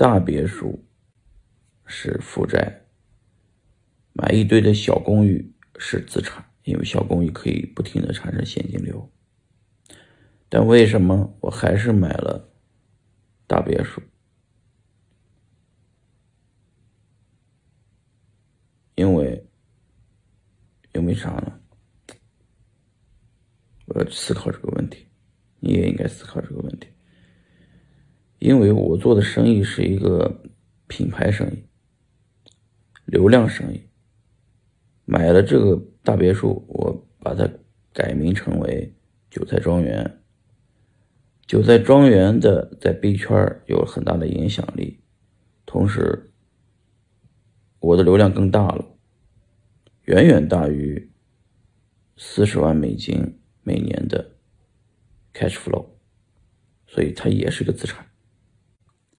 大别墅是负债，买一堆的小公寓是资产，因为小公寓可以不停的产生现金流。但为什么我还是买了大别墅？因为，因为啥呢？我要去思考这个问题，你也应该思考这个问题。因为我做的生意是一个品牌生意、流量生意。买了这个大别墅，我把它改名成为韭菜庄园。韭菜庄园的在币圈有很大的影响力，同时我的流量更大了，远远大于四十万美金每年的 cash flow，所以它也是个资产。